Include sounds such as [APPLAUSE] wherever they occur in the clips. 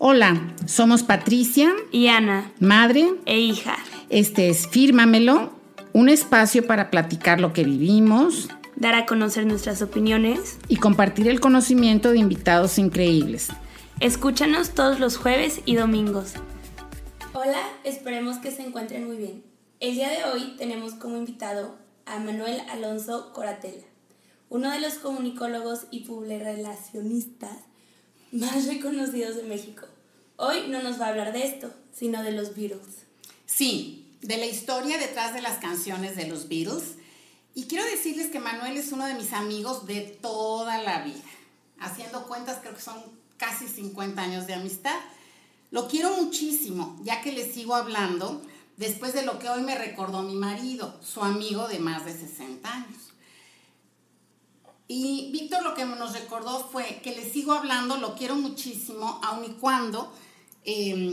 Hola, somos Patricia y Ana, madre e hija. Este es Fírmamelo, un espacio para platicar lo que vivimos, dar a conocer nuestras opiniones y compartir el conocimiento de invitados increíbles. Escúchanos todos los jueves y domingos. Hola, esperemos que se encuentren muy bien. El día de hoy tenemos como invitado a Manuel Alonso Coratela, uno de los comunicólogos y publirelacionistas más reconocidos de México. Hoy no nos va a hablar de esto, sino de los Beatles. Sí, de la historia detrás de las canciones de los Beatles. Y quiero decirles que Manuel es uno de mis amigos de toda la vida. Haciendo cuentas, creo que son casi 50 años de amistad. Lo quiero muchísimo, ya que le sigo hablando después de lo que hoy me recordó mi marido, su amigo de más de 60 años. Y Víctor lo que nos recordó fue que le sigo hablando, lo quiero muchísimo, aun y cuando em,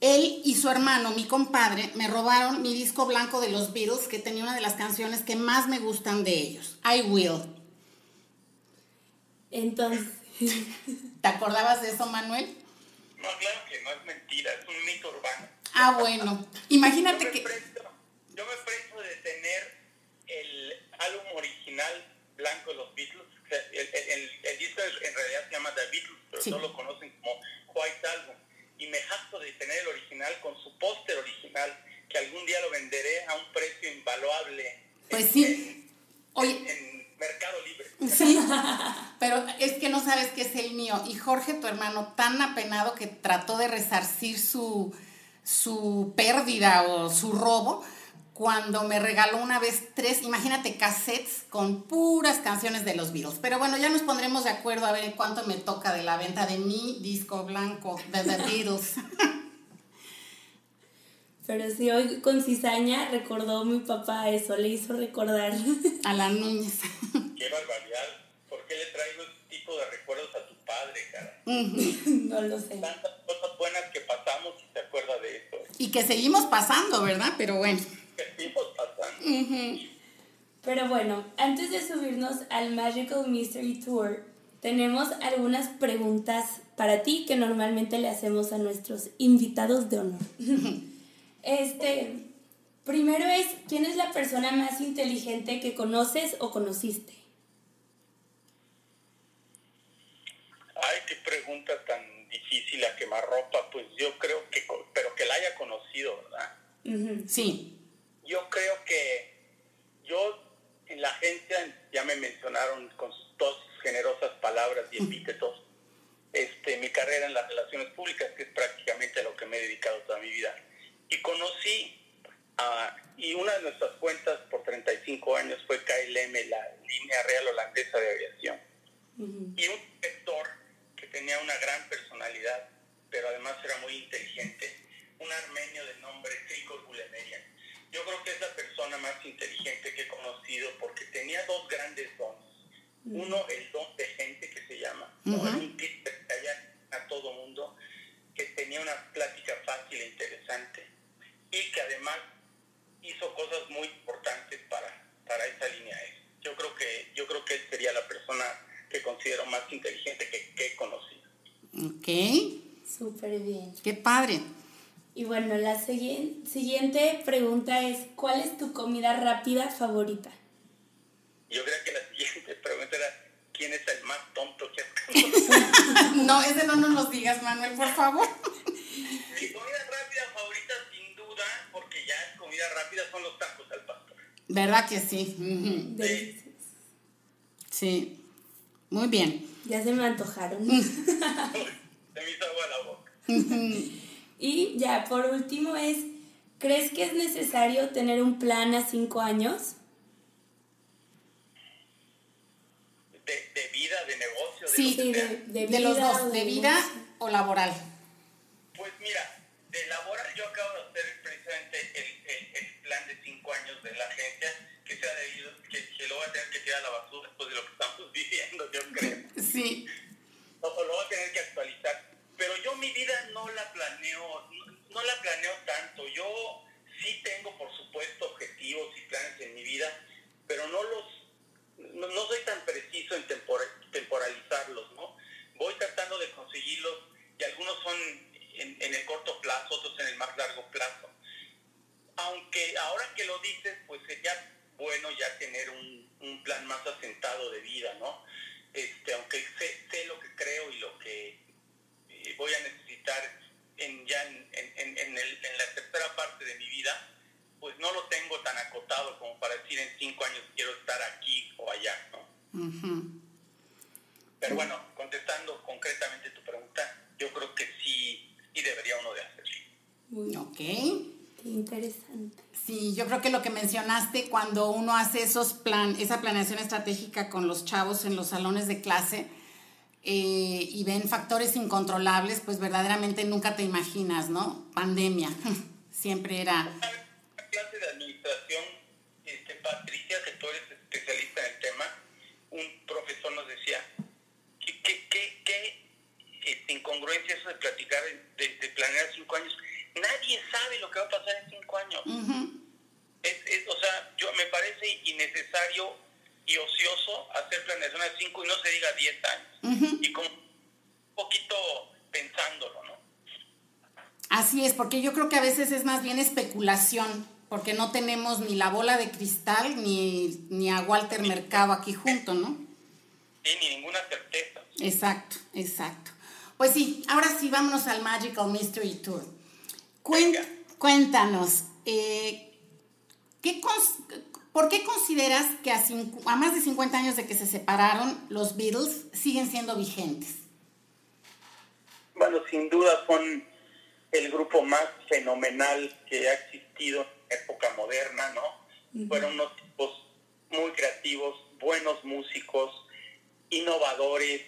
él y su hermano, mi compadre, me robaron mi disco blanco de los Beatles, que tenía una de las canciones que más me gustan de ellos, I Will. Entonces... [LAUGHS] ¿Te acordabas de eso, Manuel? No, claro que no es mentira, es un mito urbano. Ah, bueno. [LAUGHS] Imagínate que... yo me presto de tener blanco de los Beatles. El, disco en realidad se llama The Beatles, pero todos lo conocen como White Album. Y me jacto de tener el original con su póster original, que algún día lo venderé a un precio invaluable. Pues sí. En, Mercado Libre. Sí, [LAUGHS] pero es que no sabes que es el mío. Y Jorge, tu hermano, tan apenado que trató de resarcir su, su pérdida o su robo, cuando me regaló una vez tres, imagínate, cassettes con puras canciones de los Beatles. Pero bueno, ya nos pondremos de acuerdo a ver en cuánto me toca de la venta de mi disco blanco de The [LAUGHS] Beatles. Pero sí, hoy con cizaña recordó mi papá eso, le hizo recordar. A la Núñez. Qué barbaridad. ¿Por qué le traigo este tipo de recuerdos a tu padre, cara? no lo sé. Tantas cosas buenas que pasamos y se acuerda de eso. Y que seguimos pasando, ¿verdad? Pero bueno. Pero bueno, antes de subirnos al Magical Mystery Tour, tenemos algunas preguntas para ti que normalmente le hacemos a nuestros invitados de honor. [LAUGHS] este, primero es, ¿quién es la persona más inteligente que conoces o conociste? Ay, qué pregunta tan difícil a quemarropa. Pues yo creo que, pero que la haya conocido, ¿verdad? Sí yo creo que yo en la agencia ya me mencionaron con sus dos generosas palabras y epítetos este, mi carrera en las relaciones públicas, que es prácticamente a lo que me he dedicado toda mi vida. Y conocí, a, y una de nuestras cuentas por 35 años fue KLM, la línea real holandesa de aviación. Y un director que tenía una gran personalidad, pero además era muy inteligente, un armenio de nombre Krikor Gulemerian yo creo que es la persona más inteligente que he conocido porque tenía dos grandes dones. Mm. Uno, el don de gente que se llama, un tipo que calla a todo mundo, que tenía una plática fácil e interesante y que además hizo cosas muy importantes para, para esa línea Yo creo que yo creo que él sería la persona que considero más inteligente que, que he conocido. Ok. Súper bien. Qué padre. Y bueno, la siguiente pregunta es, ¿cuál es tu comida rápida favorita? Yo creo que la siguiente [LAUGHS] pregunta era, ¿quién es el más tonto que has [LAUGHS] No, ese no nos lo digas, Manuel, por favor. [LAUGHS] Mi comida rápida favorita, sin duda, porque ya es comida rápida, son los tacos al pastor. ¿Verdad que sí? sí. Sí. Muy bien. Ya se me antojaron. se me hizo agua la boca. Y ya, por último es, ¿crees que es necesario tener un plan a cinco años? De, vida, de negocio. De sí, de, de, los dos, de, vida o laboral. Pues mira, de laboral yo acabo de hacer precisamente el, el, plan de cinco años de la agencia que se ha debido, que, que, lo voy a tener que tirar a la basura después de lo que estamos [LAUGHS] viviendo, yo creo. Sí. O, o lo voy a tener que actualizar mi vida no la planeo, no, la planeo tanto. Yo sí tengo, por supuesto, objetivos y planes en mi vida, pero no los, no, soy tan preciso en temporalizarlos, ¿no? Voy tratando de conseguirlos y algunos son en, en, el corto plazo, otros en el más largo plazo. Aunque ahora que lo dices, pues sería bueno ya tener un, un plan más asentado de vida, ¿no? Este, aunque sé, sé lo que creo y lo que eh, voy a necesitar en, ya en, en, en, el, en la tercera parte de mi vida, pues no lo tengo tan acotado como para decir en cinco años quiero estar aquí o allá, ¿no? Pero bueno, contestando concretamente tu pregunta, yo creo que sí, sí debería uno de hacerlo. Ok. Qué interesante. Sí, yo creo que lo que mencionaste cuando uno hace esos plan, esa planeación estratégica con los chavos en los salones de clase eh, y ven factores incontrolables, pues verdaderamente nunca te imaginas, ¿no? Pandemia, [LAUGHS] siempre era... Una clase de administración, este, Patricia, que tú eres especialista en el tema, un profesor nos decía, ¿qué, qué, qué, qué este, incongruencia eso de platicar, de, de planear cinco años? nadie sabe lo que va a pasar en cinco años. es, es, o sea, yo me parece innecesario y ocioso hacer planeación a cinco y no se diga diez años. Y como un poquito pensándolo, ¿no? Así es, porque yo creo que a veces es más bien especulación, porque no tenemos ni la bola de cristal ni, ni a Walter Mercado aquí junto, ¿no? Sí, ni ninguna certeza. Exacto, exacto. Pues sí, ahora sí, vámonos al Magical Mystery Tour. Cuéntanos, eh, ¿qué ¿por qué consideras que a, a, más de 50 años de que se separaron, los Beatles siguen siendo vigentes? Bueno, sin duda son el grupo más fenomenal que ha existido en época moderna, ¿no? Fueron unos tipos muy creativos, buenos músicos, innovadores,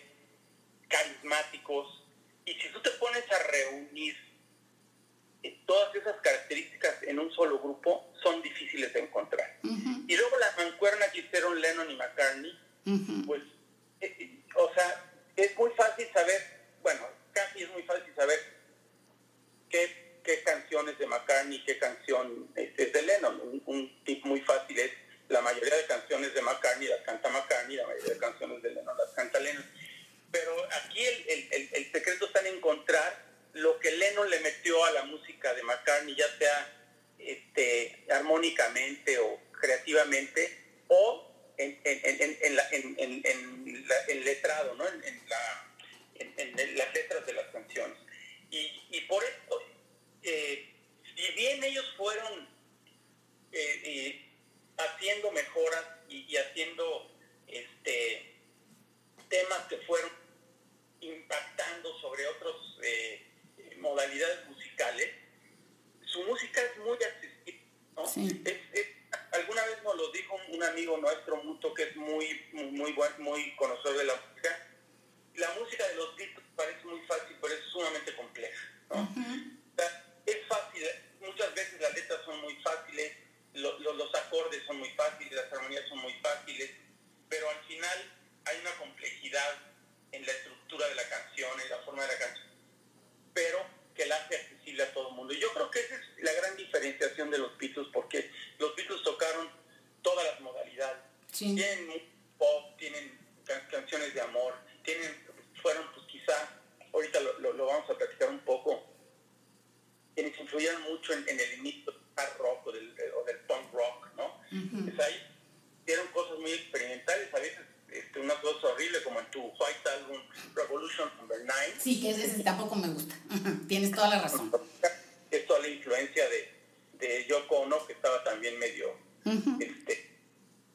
carismáticos. Y si tú te pones a reunir todas esas características en un solo grupo son difíciles de encontrar. Y luego la mancuerna que hicieron Lennon y McCartney, pues, eh, eh, o sea, es muy fácil saber, bueno, casi es muy fácil saber qué, qué canciones de McCartney, qué canción es, de Lennon. Un, un, tip muy fácil es, la mayoría de canciones de McCartney las canta McCartney, la mayoría de canciones de Lennon las canta Lennon. Pero aquí el, el, el, el secreto está en encontrar lo que Lennon le metió a la música de McCartney, ya sea este, armónicamente o creativamente, o en, el letrado, ¿no? en, las letras de las canciones. Y, por eso, eh, si bien ellos fueron eh, eh, haciendo mejoras y, haciendo este, temas que fueron impactando sobre otros modalidades musicales, su música es muy accesible. ¿no? alguna vez nos lo dijo un, amigo nuestro, Muto, que es muy, muy, buen, muy conocedor de la música. La música de los Beatles parece muy fácil, pero es sumamente compleja. ¿no? es fácil, muchas veces las letras son muy fáciles, los acordes son muy fáciles, las armonías son muy fáciles, pero al final hay una complejidad en la estructura de la canción, en la forma de la canción, pero que la hace accesible a todo el mundo. Y yo creo que esa es la gran diferenciación de los Beatles, porque los Beatles tocaron todas las modalidades. Tienen pop, tienen canciones de amor, tienen, fueron pues quizá, ahorita lo, lo, vamos a platicar un poco, quienes influyeron mucho en, el inicio del hard rock o del, o del punk rock, ¿no? pues ahí hicieron cosas muy experimentales, a veces este, una cosa horrible como en tu White Album Revolution Number 9. Sí, que ese tampoco me gusta. [LAUGHS] Tienes toda la razón. [LAUGHS] Es toda la influencia de, de Yoko Ono, que estaba también medio este,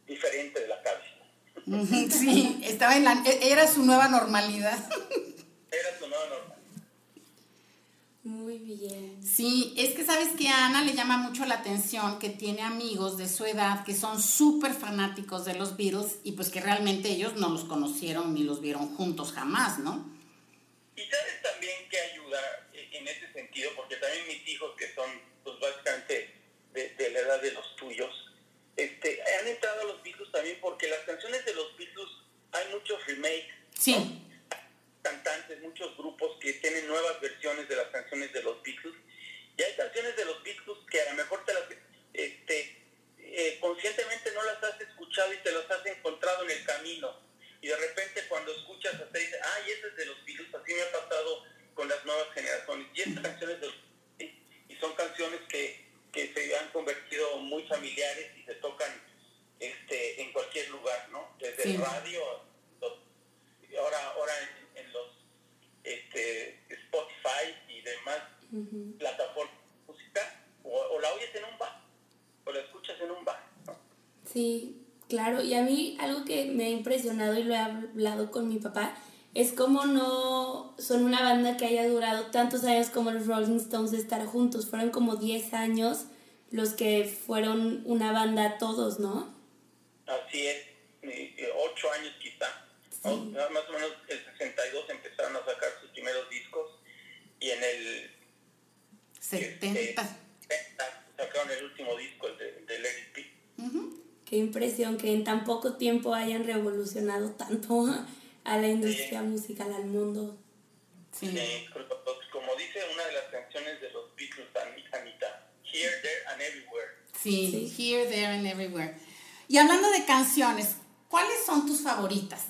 diferente de la cabeza. Sí, estaba en la, e, era su nueva normalidad. Era su nueva normalidad. Muy bien. Sí, es que sabes que a Ana le llama mucho la atención que tiene amigos de su edad que son súper fanáticos de los Beatles y pues que realmente ellos no los conocieron ni los vieron juntos jamás, ¿no? Y sabes también que ayuda en ese sentido, porque también mis hijos que son pues básicamente de, la edad de los tuyos, este, han entrado a los Beatles también porque las canciones de los Beatles hay muchos remakes. Sí cantantes, muchos grupos que tienen nuevas versiones de las canciones de los Beatles. Y hay canciones de los Beatles que a lo mejor te las, este, eh, conscientemente no las has escuchado y te las has encontrado en el camino. Y de repente cuando escuchas hasta dices, ay, ese es de los Beatles, así me ha pasado con las nuevas generaciones. Y estas canciones de y son canciones que, que se han convertido muy familiares y se tocan este, en cualquier lugar, ¿no? Desde el radio, ahora, ahora en, los este, Spotify y demás plataformas de música, o, la oyes en un bar, o la escuchas en un bar, ¿no? Sí, claro, y a mí algo que me ha y lo he hablado con mi papá, es como no son una banda que haya durado tantos años como los Rolling Stones de estar juntos. Fueron como 10 años los que fueron una banda todos, ¿no? Así es, ocho años quizá. Más o menos el 62 empezaron a sacar sus primeros discos y en el 70, este, sacaron el último disco, el de, de Let Qué impresión que en tan poco tiempo hayan revolucionado tanto a la industria musical, al mundo. Sí. como dice una de las canciones de los Beatles, Anita, Here, There and Everywhere. Sí, Here, There and Everywhere. Y hablando de canciones, ¿cuáles son tus favoritas?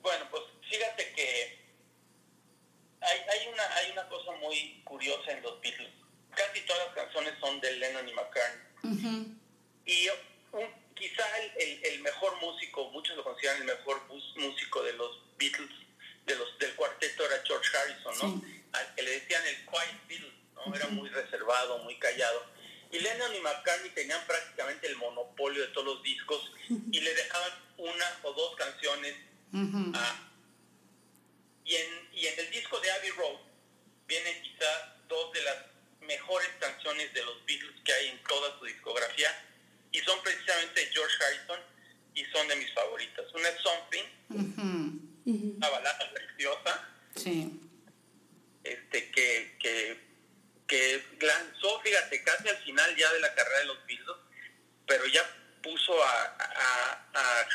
Bueno, pues fíjate que hay, hay, una, hay una cosa muy curiosa en los Beatles. Casi todas las canciones son de Lennon y McCartney. Y quizá el, el, mejor músico, muchos lo consideran el mejor músico de los Beatles, de los, del cuarteto era George Harrison, ¿no? Al que le decían el Quiet Beatles, ¿no? Era muy reservado, muy callado. Y Lennon y McCartney tenían prácticamente el monopolio de todos los discos y le dejaban una o dos canciones y, en, y en el disco de Abbey Road vienen quizá dos de las mejores canciones de los Beatles que hay en toda su discografía y son precisamente George Harrison y son de mis favoritas. Una es Something, una balada preciosa, este, que, que que lanzó, fíjate, casi al final ya de la carrera de los Beatles, pero ya puso a,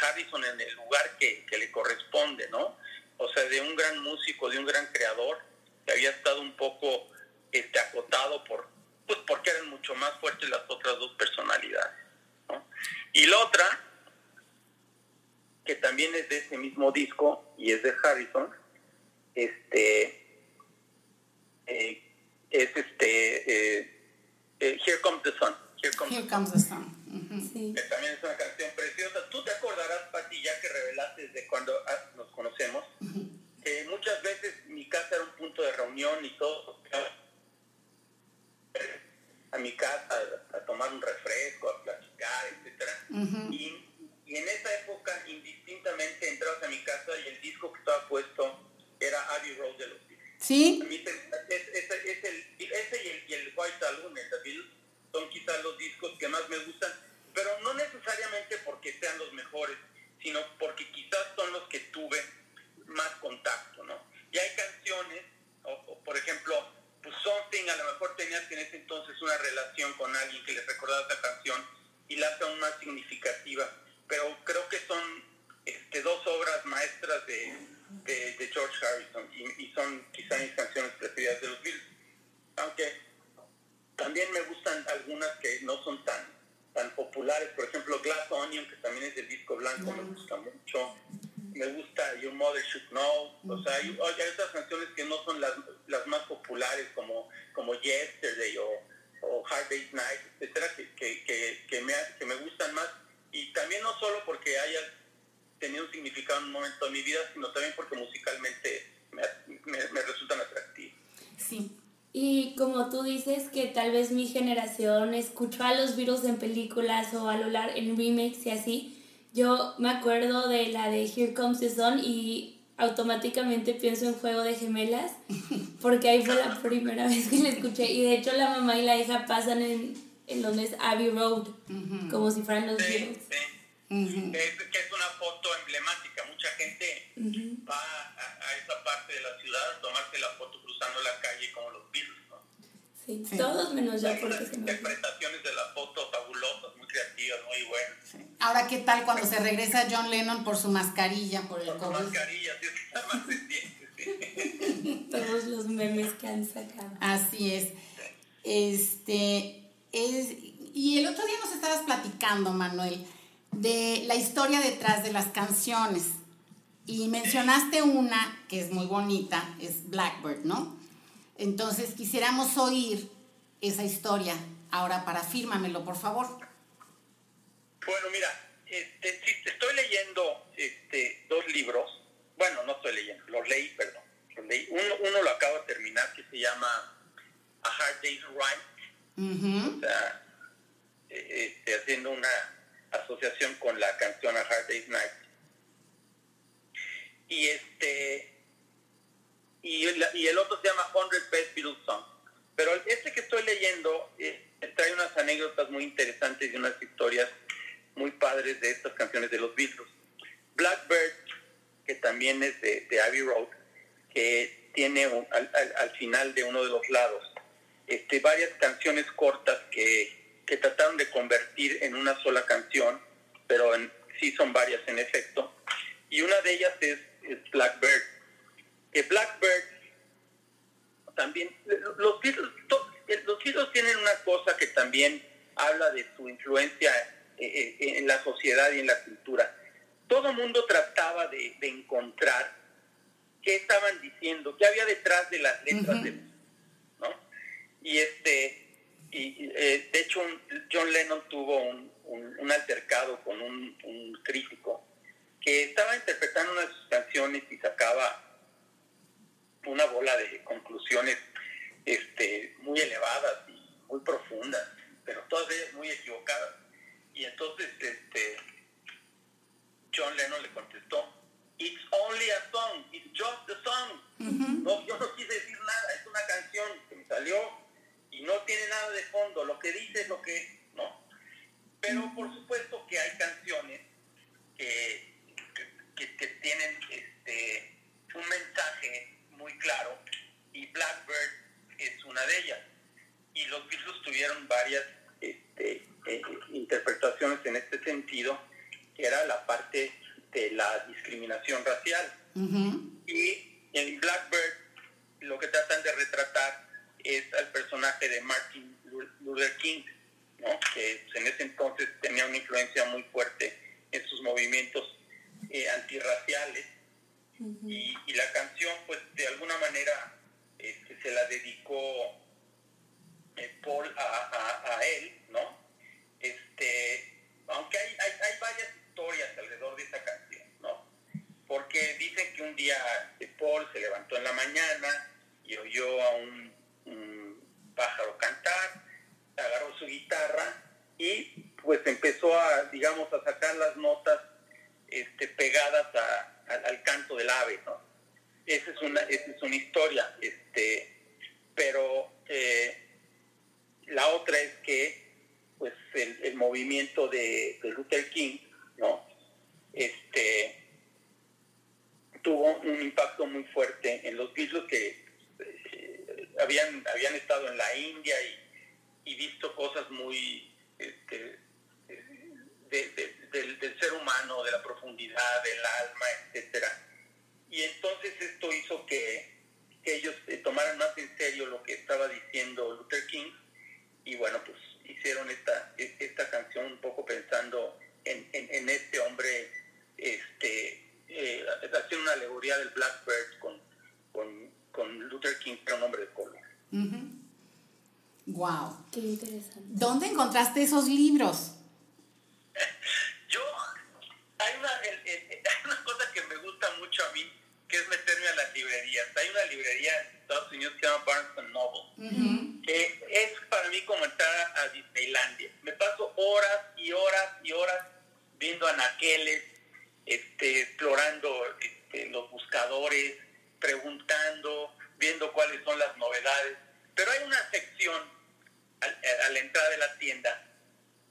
Harrison en el lugar que, le corresponde, ¿no? O sea, de un gran músico, de un gran creador, que había estado un poco este, acotado por, pues porque eran mucho más fuertes las otras dos personalidades. Y la otra, que también es de ese mismo disco y es de Harrison, este, eh, es este eh, eh, Here Comes the Sun. Here Comes, the Sun. Que también es una canción preciosa. Tú te acordarás, Pati, ya que revelaste desde cuando ah, nos conocemos, que muchas veces mi casa era un punto de reunión y todo. A mi casa a, tomar un refresco, a platicar, etcétera. y, y en esa época, indistintamente, entrabas a mi casa y el disco que estaba puesto era Abbey Road de los Sí. ese y el, y el White Album, el son quizás los discos que más me gustan, pero no necesariamente porque sean los mejores, sino porque quizás son los que tuve más contacto, ¿no? Y hay canciones, o, por ejemplo, pues Something, a lo mejor tenías que en ese entonces una relación con alguien que les recordaba esa canción y la hace aún más significativa, pero creo que son este, dos obras maestras de de, George Harrison y, son quizá mis canciones preferidas de los Beatles. Aunque también me gustan algunas que no son tan, tan populares. Por ejemplo, Glass Onion, que también es del disco blanco, me gusta mucho. Me gusta Your Mother Should Know. O sea, hay, hay otras canciones que no son las, las más populares como, como Yesterday o Hard Day's Night, etcétera, que, que, que, me, que me gustan más. Y también no solo porque haya tenido un significado en un momento de mi vida, sino también porque musicalmente me, me, resultan atractivos. Sí. Y como tú dices que tal vez mi generación escuchó a los virus en películas o a lo largo en remakes y así, yo me acuerdo de la de Here Comes the Sun y automáticamente pienso en Juego de Gemelas, [LAUGHS] porque ahí fue la primera [LAUGHS] vez que la escuché. Y de hecho la mamá y la hija pasan en, en donde es Abbey Road, como si fueran los virus que, es, una foto emblemática. Mucha gente va a, esa parte de la ciudad a tomarse la foto cruzando la calle como los Beatles. ¿no? Sí, todos menos yo. Porque interpretaciones de la foto fabulosas, muy creativas, muy buenas. Ahora, ¿qué tal cuando se regresa John Lennon por su mascarilla, por el Por su mascarilla, sí, está más [LAUGHS] sí. [LAUGHS] Todos los memes que han sacado. Así es. Este, es, y el otro día nos estabas platicando, Manuel, de la historia detrás de las canciones. Y mencionaste una que es muy bonita, es Blackbird, ¿no? Entonces quisiéramos oír esa historia. Ahora para fírmamelo, por favor. Bueno, mira, este, estoy leyendo este, dos libros. Bueno, no estoy leyendo, los leí, perdón. Uno, uno lo acabo de terminar que se llama A Hard Day's Right. O sea, e, este, haciendo una asociación con la canción A Hard Day's Night. Y este y, y el otro se llama 100 Best Beatles Songs. Pero este que estoy leyendo eh, trae unas anécdotas muy interesantes y unas historias muy padres de estas canciones de los Beatles. Blackbird, que también es de, Abbey Road, que tiene al, final de uno de los lados este, varias canciones cortas que, trataron de convertir en una sola canción, pero sí son varias en efecto. Y una de ellas es, Blackbird. Que Blackbird también, los Beatles, los Beatles tienen una cosa que también habla de su influencia eh, eh, en la sociedad y en la cultura. Todo el mundo trataba de, encontrar qué estaban diciendo, qué había detrás de las letras de ¿no? Y este, y, eh, de hecho John Lennon tuvo un, altercado con un, crítico que estaba interpretando una de sus canciones y sacaba una bola de conclusiones este, muy elevadas y muy profundas, pero todas ellas muy equivocadas. Y entonces este, John Lennon le contestó, It's only a song, it's just a song. no, yo no quise decir nada, es una canción que me salió y no tiene nada de fondo, lo que dice es lo que ¿no? Pero por supuesto que hay canciones que, que, tienen este, un mensaje muy claro y Blackbird es una de ellas. Y los Beatles tuvieron varias este, eh, interpretaciones en este sentido, era la parte de la discriminación racial. Y en Blackbird lo que tratan de retratar es al personaje de Martin Luther King, que en ese entonces tenía una influencia muy fuerte en sus movimientos eh, antirraciales. y, la canción, pues de alguna manera, este, se la dedicó eh, Paul a, a él, ¿no? Este, aunque hay, hay, varias historias alrededor de esa canción, ¿no? Porque dicen que un día Paul se levantó en la mañana y oyó a un, pájaro cantar, agarró su guitarra y pues empezó a, digamos, a sacar las notas este, pegadas al canto del ave, ¿no? Esa es una, esa es una historia, este, pero eh, la otra es que pues el, movimiento de, Luther King, ¿no? Este, tuvo un impacto muy fuerte en los Beatles que eh, habían, habían estado en la India y, visto cosas muy este, del, ser humano, de la profundidad, del alma, etcétera. Y entonces esto hizo que, ellos eh, tomaran más en serio lo que estaba diciendo Luther King y bueno, pues hicieron esta, esta canción un poco pensando en, en, este hombre, este, eh, haciendo una alegoría del Blackbird con, con, con, Luther King, que era un hombre de color. Wow. Qué interesante. ¿Dónde encontraste esos libros? [LAUGHS] Yo, hay una, hay [LAUGHS] una cosa que me gusta mucho a mí, que es meterme a las librerías. Hay una librería en Estados Unidos que se llama Barnes Noble, que es para mí como entrar a Disneylandia. Me paso horas y horas y horas viendo anaqueles, este, explorando este, los buscadores, preguntando, viendo cuáles son las novedades. Pero hay una sección a, la entrada de la tienda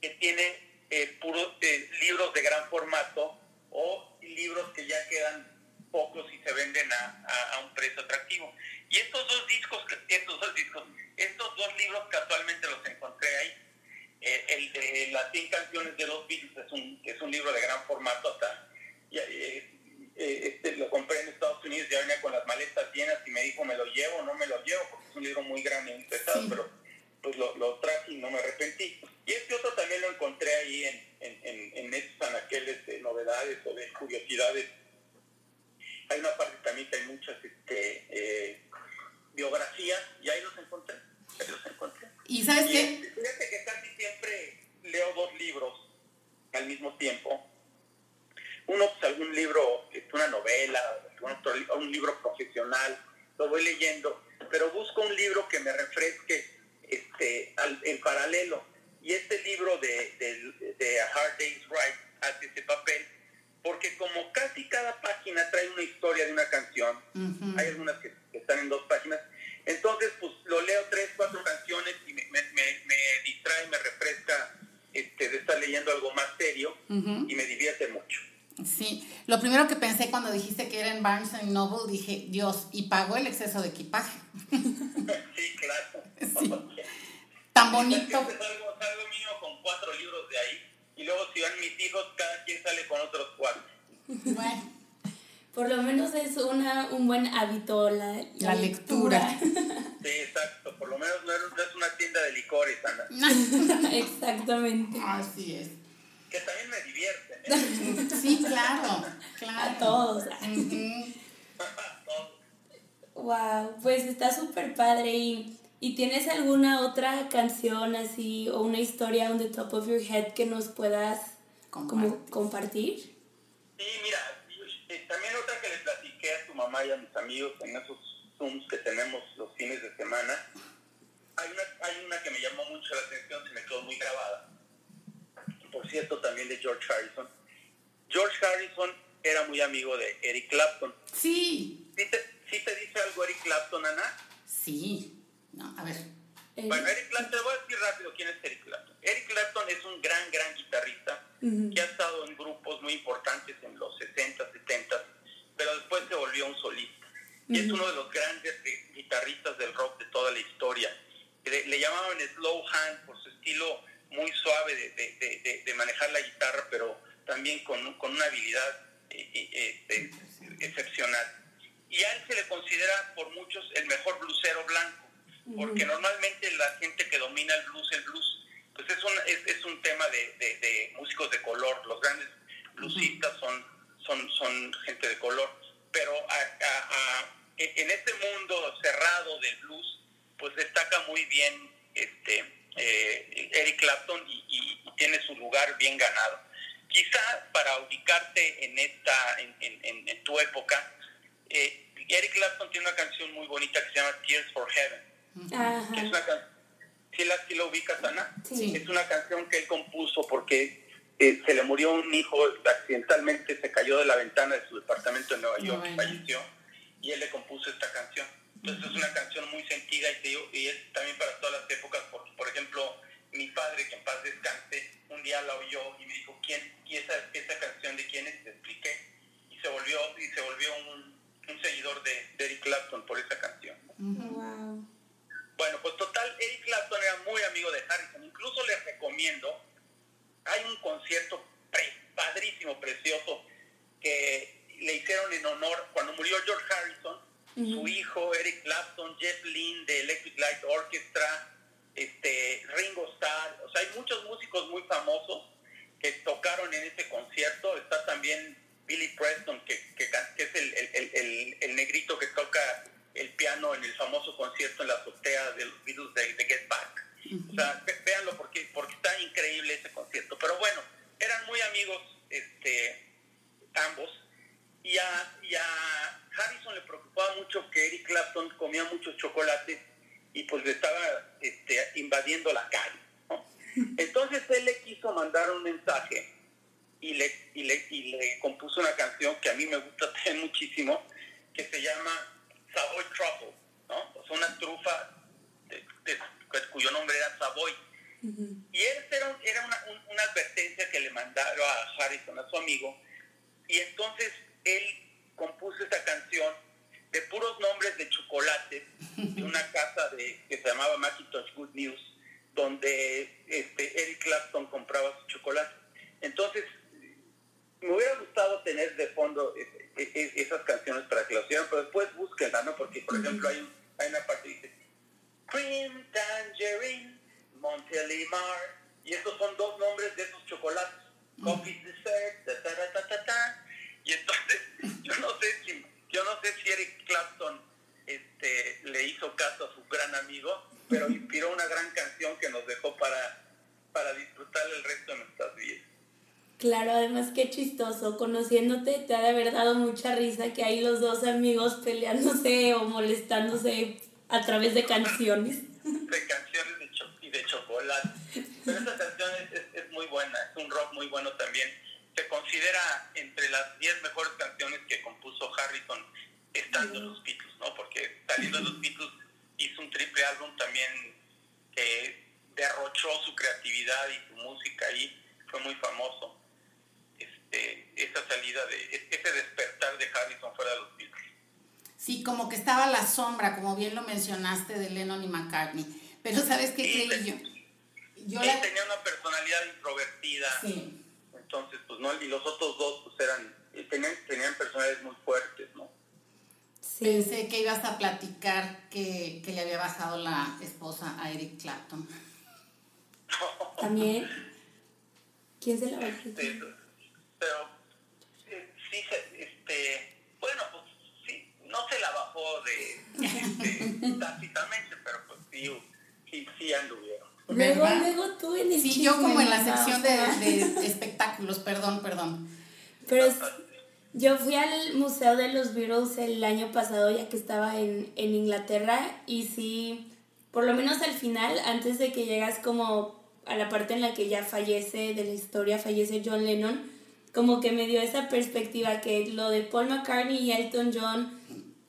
que tiene eh, puros eh, libros de gran formato o libros que ya quedan pocos y se venden a, un precio atractivo. Y estos dos discos, estos dos discos, estos dos libros casualmente los encontré ahí. Eh, el de las 100 canciones de los Beatles es un, es un libro de gran formato, hasta, eh, eh, este, lo compré en Estados Unidos, ya venía con las maletas llenas y me dijo, ¿me lo llevo o no me lo llevo? Porque es un libro muy grande y muy pesado, pero pues lo, lo, traje y no me arrepentí. Y este otro también lo encontré ahí en, en, en, en estos anaqueles de novedades o de curiosidades hay una parte también que hay muchas este, eh, biografías y ahí los encontré. Ahí los encontré. ¿Y sabes qué? Este, fíjate que casi siempre leo dos libros al mismo tiempo. Uno, pues algún libro, este, una novela, un libro profesional, lo voy leyendo, pero busco un libro que me refresque este, en paralelo. Y este libro de, de, A Hard Day's Right hace ese papel, porque como casi cada página trae una historia de una canción, hay algunas que, están en dos páginas, entonces pues lo leo tres, cuatro canciones y me, me, me, distrae, me refresca este, de estar leyendo algo más serio y me divierte mucho. Sí, lo primero que pensé cuando dijiste que era en Barnes Noble, dije, Dios, y pagó el exceso de equipaje. [LAUGHS] sí, claro. Sí. Tan bonito. [LAUGHS] Salgo, salgo mío con cuatro libros de ahí, y luego si van mis hijos, cada quien sale con otros cuatro. Bueno. Por lo menos es una, un buen hábito la, la, lectura. [LAUGHS] Sí, exacto. Por lo menos no es una tienda de licores, Ana. [LAUGHS] Excatamente. Así es. Que también me divierte. ¿eh? [LAUGHS] sí, claro, claro. A todos. wow, pues está súper padre. ¿Y, ¿Y tienes alguna otra canción así o una historia on the top of your head que nos puedas como compartir? Sí, mira, también otra a mis amigos en esos Zooms que tenemos los fines de semana, hay una, hay una que me llamó mucho la atención, se me quedó muy grabada. Por cierto, también de George Harrison. George Harrison era muy amigo de Eric Clapton. Sí. ¿Sí te, te dice algo Eric Clapton, Ana? Sí. No, a ver. Bueno, Eric Clapton, te voy a decir rápido quién es Eric Clapton. Eric Clapton es un gran, gran guitarrista que ha estado en grupos muy importantes en los 60, 70, pero después se volvió un solista. Y es uno de los grandes de una casa de, que se llamaba Macintosh Good News, donde este, Eric Clapton compraba su chocolate. Entonces, me hubiera gustado tener de fondo esas canciones para que lo hicieran, pero después búsquenla, ¿no? Porque, por ejemplo, hay, hay una parte que dice Cream Tangerine, Montelimar, y estos son dos nombres de esos chocolates. Coffee Dessert, ta, ta, ta, ta, ta, Y entonces, [LAUGHS] yo no sé si, yo no sé si Eric Clapton este, le hizo caso a su gran amigo, pero inspiró una gran canción que nos dejó para, para disfrutar el resto de nuestras vidas. Claro, además qué chistoso, conociéndote te ha de haber dado mucha risa que hay los dos amigos peleándose o molestándose a través de canciones. [LAUGHS] De canciones de y de chocolate. Pero esa canción es, es, muy buena, es un rock muy bueno también. Se considera entre las 10 mejores canciones que compuso Harrison estando en los Beatles, ¿no? Porque saliendo de los Beatles hizo un triple álbum también que derrochó su creatividad y su música y fue muy famoso. Este, esa salida de, ese despertar de Harrison fuera de los Beatles. Sí, como que estaba la sombra, como bien lo mencionaste, de Lennon y McCartney. Pero ¿sabes qué creí yo? yo tenía una personalidad introvertida. Sí. Entonces, pues no, y los otros dos pues eran, tenían, tenían personalidades muy fuertes, ¿no? Pensé que ibas a platicar que, que, le había bajado la esposa a Eric Clapton. [LAUGHS] ¿También? ¿Quién se la bajó? Este, pero eh, sí, este, bueno, pues sí, no se la bajó de, de [LAUGHS] tácitamente, pero pues sí, sí, sí anduvieron. Luego, luego tú en el Sí, yo como en la sección de, de [LAUGHS] espectáculos, perdón, perdón. Pero yo fui al Museo de los Beatles el año pasado, ya que estaba en, en Inglaterra, y sí, por lo menos al final, antes de que llegas como a la parte en la que ya fallece de la historia, fallece John Lennon, como que me dio esa perspectiva que lo de Paul McCartney y Elton John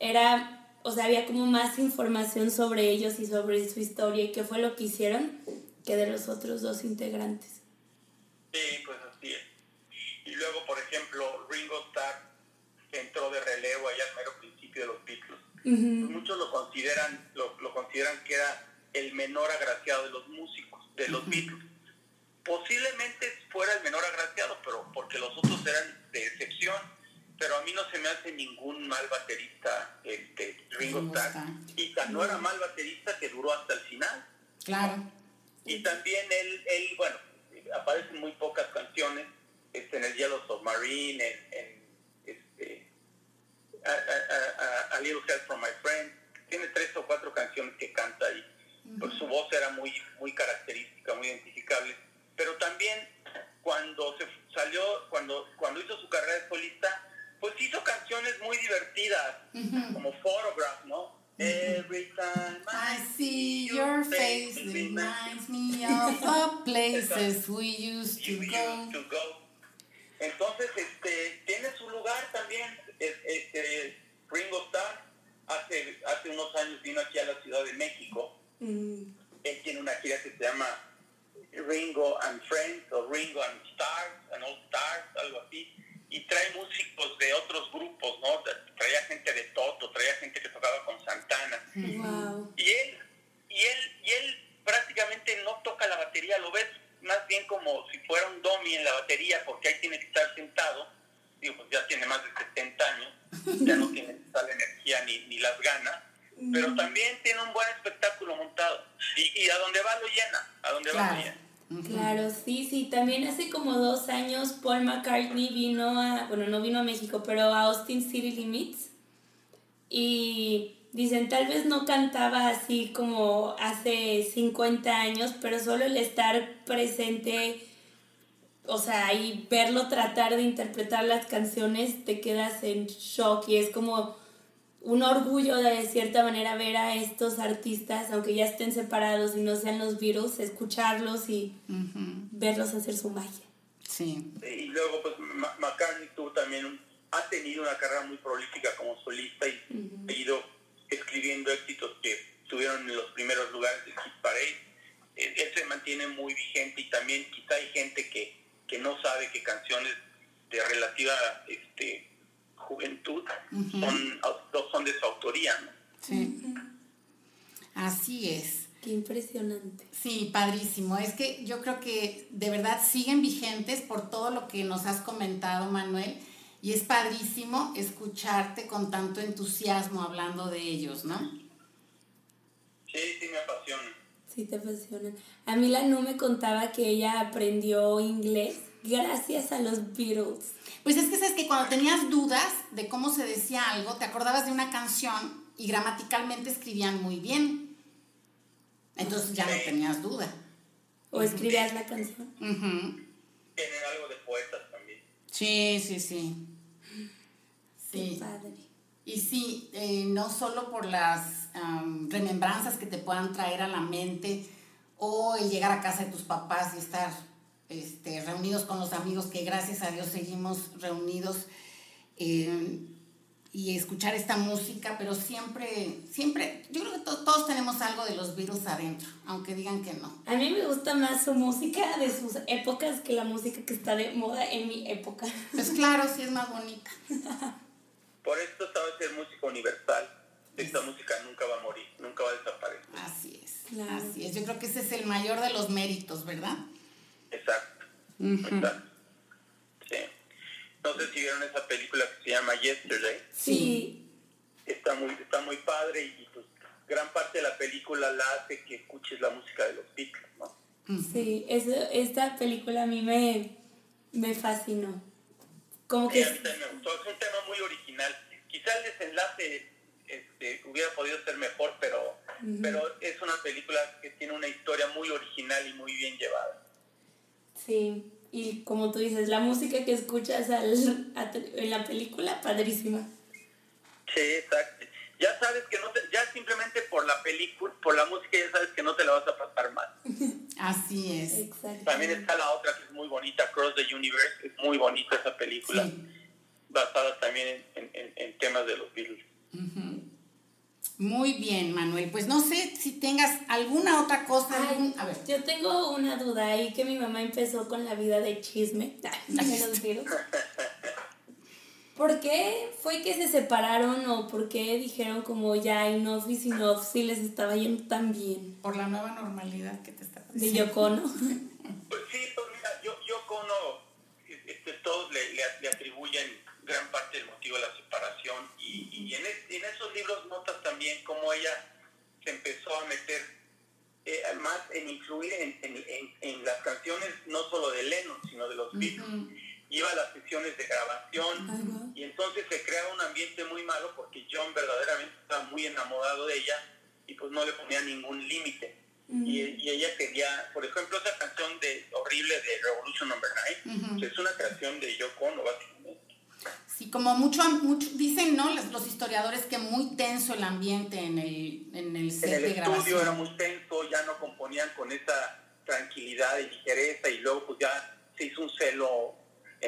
era, o sea, había como más información sobre ellos y sobre su historia y qué fue lo que hicieron que de los otros dos integrantes. Sí, pues luego, por ejemplo, Ringo Starr, entró de relevo allá al mero principio de los Beatles. Muchos lo consideran, lo, lo, consideran que era el menor agraciado de los músicos, de los Beatles. Posiblemente fuera el menor agraciado, pero porque los otros eran de excepción. Pero a mí no se me hace ningún mal baterista este, Ringo Starr. Y tan no era mal baterista que duró hasta el final. Claro. Y también él, él bueno, aparecen muy pocas canciones, este, en el Yellow Submarine, en, en este, a, Little Help from My Friend. Tiene tres o cuatro canciones que canta y pues, su voz era muy, muy característica, muy identificable. Pero también cuando se salió, cuando, cuando hizo su carrera de solista, pues hizo canciones muy divertidas, como Photograph, ¿no? Every time I, see your face, reminds me [LAUGHS] of the places we used to go. Entonces, este, tiene su lugar también. Este, Ringo Starr hace, hace unos años vino aquí a la Ciudad de México. Mm. Él tiene una gira que se llama Ringo and Friends o Ringo and Stars, and All Stars, algo así. Y trae músicos de otros grupos, ¿no? Traía gente de Toto, traía gente que tocaba con Santana. Wow. Y él, y él, y él prácticamente no toca la batería, lo ves más bien como si fuera un dummy en la batería, porque ahí tiene que estar sentado. Digo, pues ya tiene más de 70 años, ya no tiene [LAUGHS] tal energía ni, ni las ganas, pero también tiene un buen espectáculo montado. Y, y a donde va lo llena, a donde va lo llena. Claro, sí, sí. También hace como dos años Paul McCartney vino a, bueno, no vino a México, pero a Austin City Limits. Y Dicen, tal vez no cantaba así como hace 50 años, pero solo el estar presente, o sea, y verlo tratar de interpretar las canciones, te quedas en shock y es como un orgullo de cierta manera ver a estos artistas, aunque ya estén separados y no sean los virus, escucharlos y verlos hacer su magia. Sí. Y luego, pues, McCartney tuvo también, ha tenido una carrera muy prolífica como solista y ha ido escribiendo éxitos que estuvieron en los primeros lugares de Hit Parade. Él se mantiene muy vigente y también quizá hay gente que, que no sabe que canciones de relativa este, juventud son, son de su autoría. ¿no? Sí. Así es. Qué impresionante. Sí, padrísimo. Es que yo creo que de verdad siguen vigentes por todo lo que nos has comentado, Manuel. Y es padrísimo escucharte con tanto entusiasmo hablando de ellos, ¿no? Sí, sí me apasiona. Sí, te apasiona. A mí la Nu me contaba que ella aprendió inglés gracias a los Beatles. Pues es que sabes que cuando tenías dudas de cómo se decía algo, te acordabas de una canción y gramaticalmente escribían muy bien. Entonces ya no tenías duda. O escribías la canción. Tienen algo de poetas también. Sí, sí, sí. Sí. padre. Y sí, eh, no solo por las remembranzas que te puedan traer a la mente o el llegar a casa de tus papás y estar este, reunidos con los amigos que gracias a Dios seguimos reunidos eh, y escuchar esta música, pero siempre, siempre, yo creo que todos tenemos algo de los virus adentro, aunque digan que no. A mí me gusta más su música de sus épocas que la música que está de moda en mi época. Pues claro, sí es más bonita. [LAUGHS] Por esto sabe ser música universal. Esta música nunca va a morir, nunca va a desaparecer. Así es, así es. Yo creo que ese es el mayor de los méritos, ¿verdad? Exacto, exacto. Sí. No sé si vieron esa película que se llama Yesterday. Sí. Está muy, está muy padre y pues gran parte de la película la hace que escuches la música de los Beatles, ¿no? Sí, esta película a mí me, me fascinó. Como que... a mí también me gustó. Es un tema muy original. Quizá el desenlace este, hubiera podido ser mejor, pero, pero es una película que tiene una historia muy original y muy bien llevada. Sí, y como tú dices, la música que escuchas en la película, padrísima. Sí, exacto. Ya sabes que no te, ya simplemente por la película, por la música ya sabes que no te la vas a pasar mal. [LAUGHS] Así es. También está la otra que es muy bonita, Cross the Universe, es muy bonita esa película, basada también en, temas de los Beatles. Muy bien, Manuel. Pues no sé si tengas alguna otra cosa. a ver. Yo tengo una duda ahí que mi mamá empezó con la vida de chisme. [LAUGHS] [LAUGHS] ¿Por qué fue que se separaron o por qué dijeron como ya enough is enough si les estaba yendo tan bien? Por la nueva normalidad que te está pasando. De Yocono. Pues sí, [LAUGHS] pues mira, yo, Yocono, este, todos le, le atribuyen gran parte del motivo de la separación y, en, en, esos libros notas también cómo ella se empezó a meter eh, más en influir en, en, en, las canciones no solo de Lennon sino de los Beatles iba a las sesiones de grabación y entonces se creaba un ambiente muy malo porque John verdaderamente estaba muy enamorado de ella y pues no le ponía ningún límite. Y, y, ella quería, por ejemplo, esa canción de horrible de Revolution Number 9 es una canción de Yoko Ono básicamente. Sí, como mucho, mucho dicen, ¿no? Los, los, historiadores que muy tenso el ambiente en el, en el set en el estudio era muy tenso, ya no componían con esa tranquilidad y ligereza y luego pues ya se hizo un celo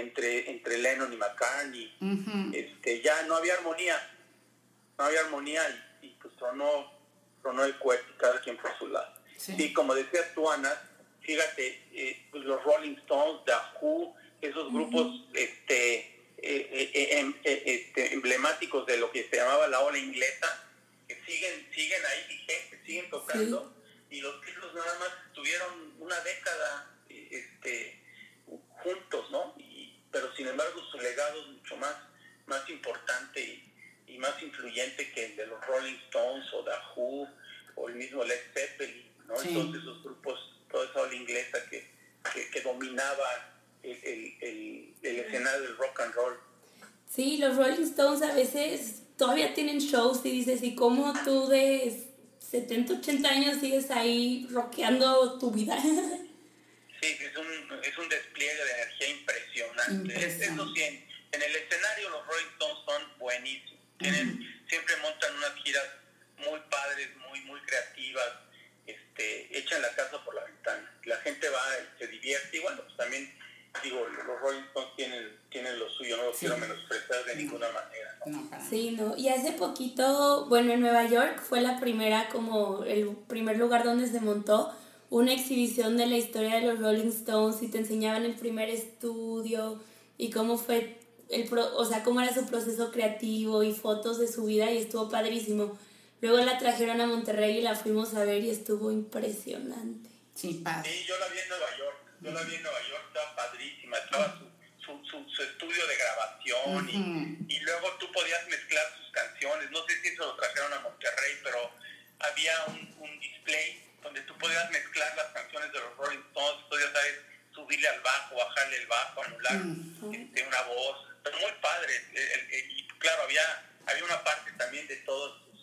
entre, entre Lennon y McCartney. este, ya no había armonía, no había armonía y, pues tronó, tronó el cuerpo cada quien por su lado. Sí, como decías tú, Ana, fíjate, eh, pues los Rolling Stones, The Who, esos grupos, este eh, eh, eh em, este, emblemáticos de lo que se llamaba la ola inglesa, que siguen, siguen ahí vigentes, siguen tocando, y los Beatles nada más tuvieron una década este, juntos, ¿no? Pero sin embargo su legado es mucho más, más importante y, más influyente que el de los Rolling Stones o The Who o el mismo Led Zeppelin, ¿no? Entonces esos grupos, toda esa ola inglesa que, que, que dominaba el, escenario del rock and roll. Sí, los Rolling Stones a veces todavía tienen shows y dices, ¿y cómo tú de 70, 80 años sigues ahí rockeando tu vida? [LAUGHS] Sí, es un, es un despliegue de energía impresionante. Eso sí, en, el escenario los Rolling Stones son buenísimos. Tienen, Siempre montan unas giras muy padres, muy, muy creativas. Este, echan la casa por la ventana. La gente va y se divierte. Y bueno, pues también digo, los Rolling Stones tienen, tienen lo suyo, no lo quiero menospreciar de ninguna manera. sí, no. Y hace poquito, bueno, en Nueva York fue la primera, como el primer lugar donde se montó una exhibición de la historia de los Rolling Stones y te enseñaban el primer estudio y cómo fue el pro, o sea, cómo era su proceso creativo y fotos de su vida y estuvo padrísimo. Luego la trajeron a Monterrey y la fuimos a ver y estuvo impresionante. Sí, padre. Sí, yo la vi en Nueva York yo la vi en Nueva York, estaba padrísima, estaba su, su, su, estudio de grabación y, y, luego tú podías mezclar sus canciones. No sé si eso lo trajeron a Monterrey, pero había un, un display donde tú podías mezclar las canciones de los Rolling Stones, sabes, subirle al bajo, bajarle el bajo, anular Mm. este, una voz. Pero muy padre. Y claro, había, había una parte también de todos sus,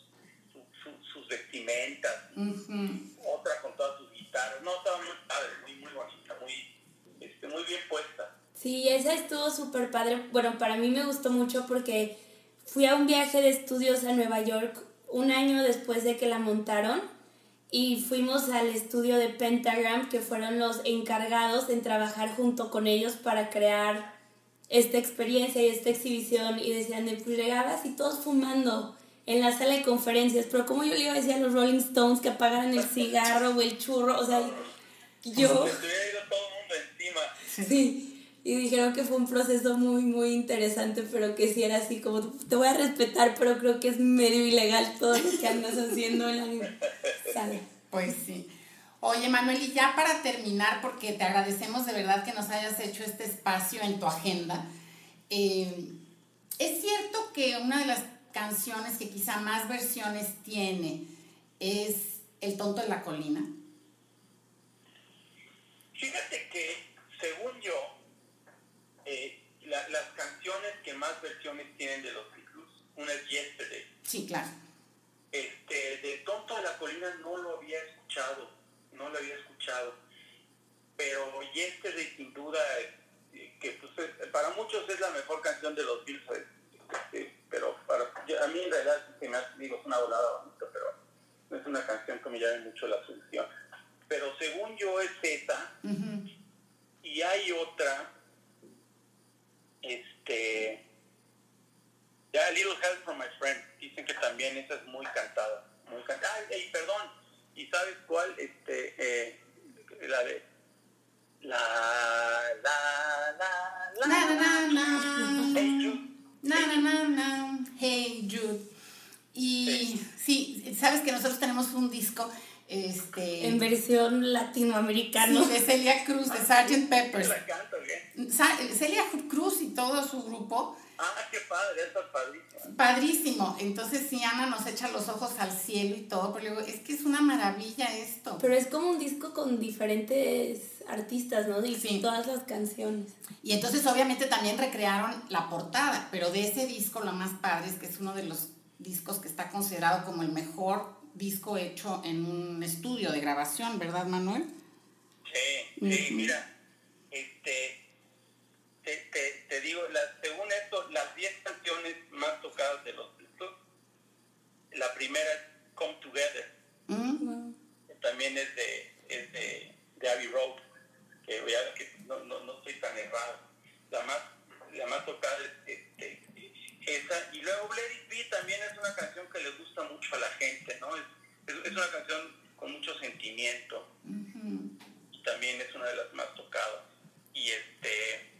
su- su- sus vestimentas, Ujú. otra con todas sus guitarras. No, estaba muy padre, muy, muy bonita, muy, este, muy bien puesta. Sí, esa estuvo súper padre. Bueno, para mí me gustó mucho porque fui a un viaje de estudios a Nueva York un año después de que la montaron y fuimos al estudio de Pentagram, que fueron los encargados en trabajar junto con ellos para crear esta experiencia y esta exhibición y decían de pues llegabas y todos fumando en la sala de conferencias, pero como yo le iba a decir a los Rolling Stones que apagaran el cigarro o el churro, o sea, yo... Le estuviera ido todo el mundo encima. Sí, y dijeron que fue un proceso muy, muy interesante, pero que sí era así como, te voy a respetar, pero creo que es medio ilegal todo lo que andas haciendo en la Pues sí. Oye, Manuel, y ya para terminar, porque te agradecemos de verdad que nos hayas hecho este espacio en tu agenda, eh, es cierto que una de las canciones que quizá más versiones tiene es El tonto de la colina. Fíjate que, según yo, eh, la- las canciones que más versiones tienen de los Beatles, una es Yesterday. Sí, claro. Este, de Tonto de la Colina no lo había escuchado, no lo había escuchado. Pero Yesterday sin duda, eh, que pues, es- para muchos es la mejor canción de los Beatles, este, pero para, yo- a mí en realidad se me hace, digo, es una volada bonita, pero no es una canción que me llame mucho la atención. Pero según yo es esa, y hay otra, este, ya Little Help from My Friend, dicen que también esa es muy cantada, muy cantada. Ay, perdón, ¿y sabes cuál? Este, eh, la de, la, la, la, la, Na, na, na, na. Hey Jude. Na, na, na, na. Hey Jude. Y sí, sabes que nosotros tenemos un disco este, En versión latinoamericana. sí, de Celia Cruz, de Sgt. Peppers. Celia Cruz y todo su grupo, Ah, qué padre, esa es padrísima. padrísimo. Entonces, sí, Ana nos echa los ojos al cielo y todo, pero digo, es que es una maravilla esto. Pero es como un disco con diferentes artistas, ¿no? Y Sí. todas las canciones. Y entonces, obviamente, también recrearon la portada, pero de ese disco, lo más padre es que es uno de los discos que está considerado como el mejor disco hecho en un estudio de grabación, ¿verdad, Manuel? Sí, sí, mira, este, te, te, te digo, las, según esto, las 10 canciones más tocadas de los Beatles, la primera es Come Together, ¿Mm? que también es de, es de, de Abbey Road, que ya que no, no, no estoy tan errado. La más, la más tocada es este, esa, y luego Let It Be también es una canción que le gusta mucho a la gente, ¿no? Es, es, es una canción con mucho sentimiento Ujú. y también es una de las más tocadas. Y este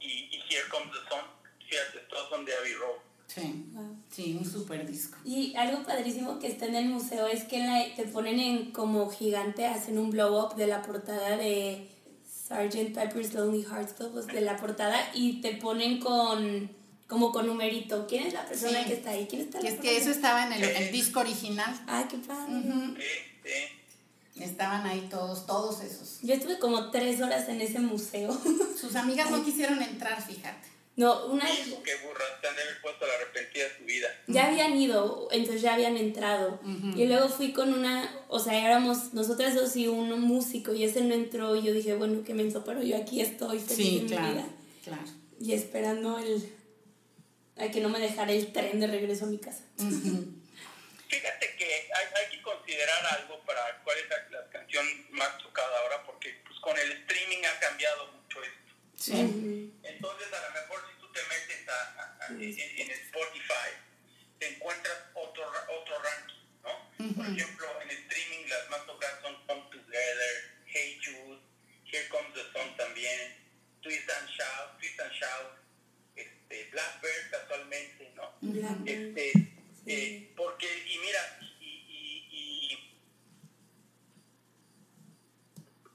y, y Here Comes the Sun, fíjate, todos son de Abbey Road. Sí, Wow. sí, un super disco. Y algo padrísimo que está en el museo es que en la- te ponen en como gigante, hacen un blow up de la portada de Sgt. Pepper's Lonely Hearts Club, pues, de la portada, y te ponen con como con numerito. ¿Quién es la persona Sí. que está ahí? ¿Quién está Que es que eso estaba en el, el disco original. Ay, qué padre. Estaban ahí todos, todos esos. Yo estuve como tres horas en ese museo. Sus amigas no [LAUGHS] quisieron entrar, fíjate. No, una... Hijo, qué burras, te han de haber puesto la arrepentida de su vida. Ya habían ido, entonces ya habían entrado. Y luego fui con una, o sea, éramos nosotras dos y un músico, y ese no entró, y yo dije, bueno, qué menso, pero yo aquí estoy feliz Sí, en mi vida. claro. Y esperando el a que no me dejara el tren de regreso a mi casa. [LAUGHS] Fíjate que hay, hay que considerar algo para cuál es la, la canción más tocada ahora, porque pues, con el streaming ha cambiado mucho esto. Sí. Entonces, a lo mejor en, en Spotify, te encuentras otro, otro ranking, ¿no? Por ejemplo, en streaming las más tocadas son Come Together, Hey Jude, Here Comes the Sun también, Twist and Shout, Twist and Shout, este, Blackbird casualmente, ¿no? Blackbird. Este, Sí. eh, porque, y mira, y, y- y-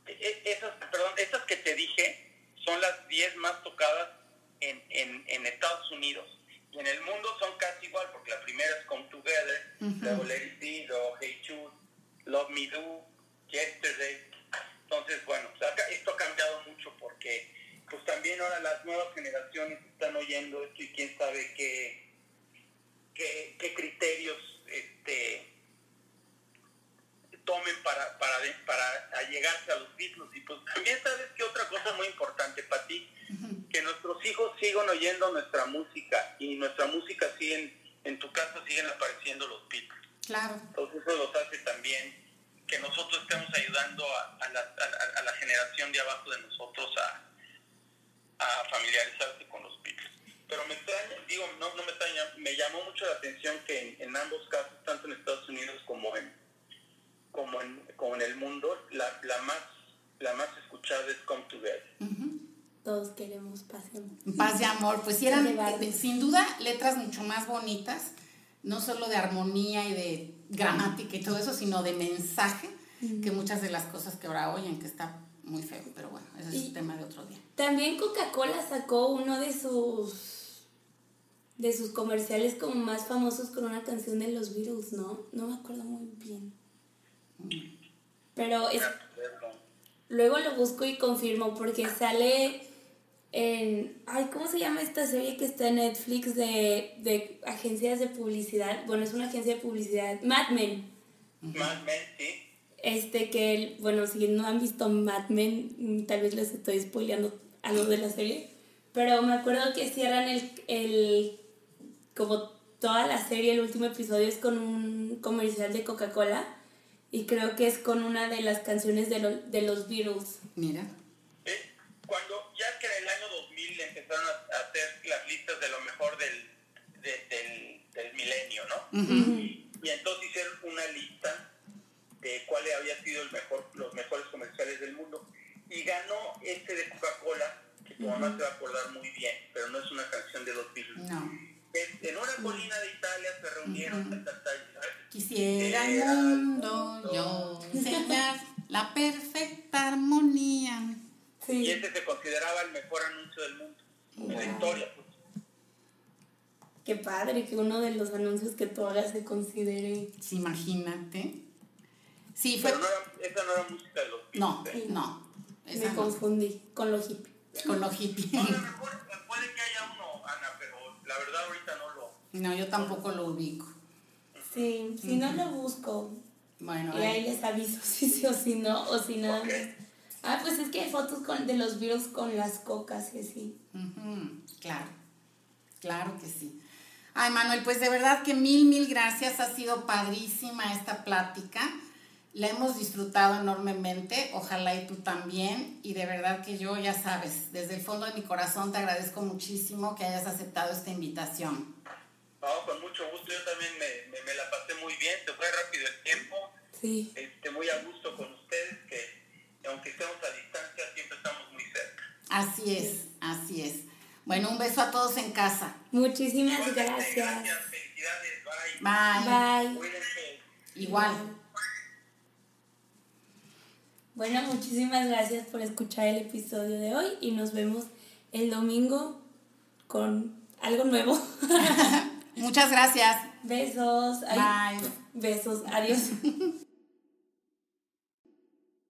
e- esas, perdón, esas que te dije son las 10 más tocadas en, en, en Estados Unidos. Y en el mundo son casi igual, porque la primera es Come Together, luego Let It Be, luego Hey Jude, Love Me Do, Yesterday. Entonces, bueno, pues acá- esto ha cambiado mucho mucho porque pues también ahora las nuevas generaciones están oyendo esto y quién sabe qué, qué, qué criterios este, tomen para, para, para allegarse a los Beatles. Y pues también sabes que otra cosa muy importante para ti, que nuestros hijos sigan oyendo nuestra música y nuestra música siguen, en tu caso siguen apareciendo los Beatles. Claro. Entonces eso los hace también que nosotros estemos ayudando a, a, la, a, a la, generación de abajo de nosotros a, a familiarizarse con los Beatles. Pero me extraña, digo, no, no me extraña, me llamó mucho la atención que en, en ambos casos, tanto en Estados Unidos como en, como en, como en el mundo, la, la, más, la más escuchada es Come Together. Uh -huh. Todos queremos paz y amor. Paz y amor, pues sí eran, sin duda, letras mucho más bonitas, no solo de armonía y de gramática y todo eso, sino de mensaje, uh -huh. que muchas de las cosas que ahora oyen, que está muy feo, ese es el tema de otro día. También Coca-Cola sacó uno de sus de sus comerciales como más famosos con una canción de los Beatles, ¿no? No me acuerdo muy bien. Pero es, luego lo busco y confirmo porque sale en... Ay, ¿cómo se llama esta serie que está en Netflix de, de agencias de publicidad? Bueno, es una agencia de publicidad. Mad Men. Mad Men, sí. Este que, bueno, si no han visto Mad Men, tal vez les estoy spoileando algo de la serie. Pero me acuerdo que cierran el, el como toda la serie, el último episodio es con un comercial de Coca-Cola y creo que es con una de las canciones de, lo, de los Beatles. Mira. Eh, cuando ya que en el año 2000 empezaron a, hacer las listas de lo mejor del, de, del, del, milenio, ¿no? Uh -huh. Y entonces hicieron una lista de cuáles habían sido el mejor, los mejores comerciales del mundo. Y ganó este de Coca-Cola, que tu uh -huh. mamá se va a acordar muy bien, pero no es una canción de los Beatles. No en una colina de Italia se reunieron. Uh -huh. Quisiera el mundo yo enseñar la perfecta armonía. Sí. Y ese se consideraba el mejor anuncio del mundo, wow. en la historia. Pues. Qué padre que uno de los anuncios que tú hagas se considere. Sí, imagínate. Sí, fue... Pero no era, esa no era música de los No, sí. no. Me no. confundí con los hippies. Con los hippies. No, a lo mejor puede que haya uno, Ana, pero la verdad ahorita no lo... No, yo tampoco lo ubico. Sí, si uh -huh. no lo busco. Bueno. Y ahí les aviso [LAUGHS] si sí o si no, o si nada okay. más. Ah, pues es que hay fotos con, de los virus con las cocas y así. Uh -huh. Claro, claro que sí. Ay, Manuel, pues de verdad que mil, mil gracias. Ha sido padrísima esta plática. La hemos disfrutado enormemente, ojalá y tú también. Y de verdad que yo, ya sabes, desde el fondo de mi corazón te agradezco muchísimo que hayas aceptado esta invitación. No, con mucho gusto. Yo también me, me, me la pasé muy bien. Se fue rápido el tiempo. Sí. Este, muy a gusto con ustedes, que aunque estemos a distancia, siempre estamos muy cerca. Así es, sí. así es. Bueno, un beso a todos en casa. Muchísimas Igualmente, gracias. Gracias, felicidades. Bye. Bye. Cuídense. Igual. Bueno, muchísimas gracias por escuchar el episodio de hoy y nos vemos el domingo con algo nuevo. [LAUGHS] Muchas gracias. Besos. Bye. Besos. Adiós.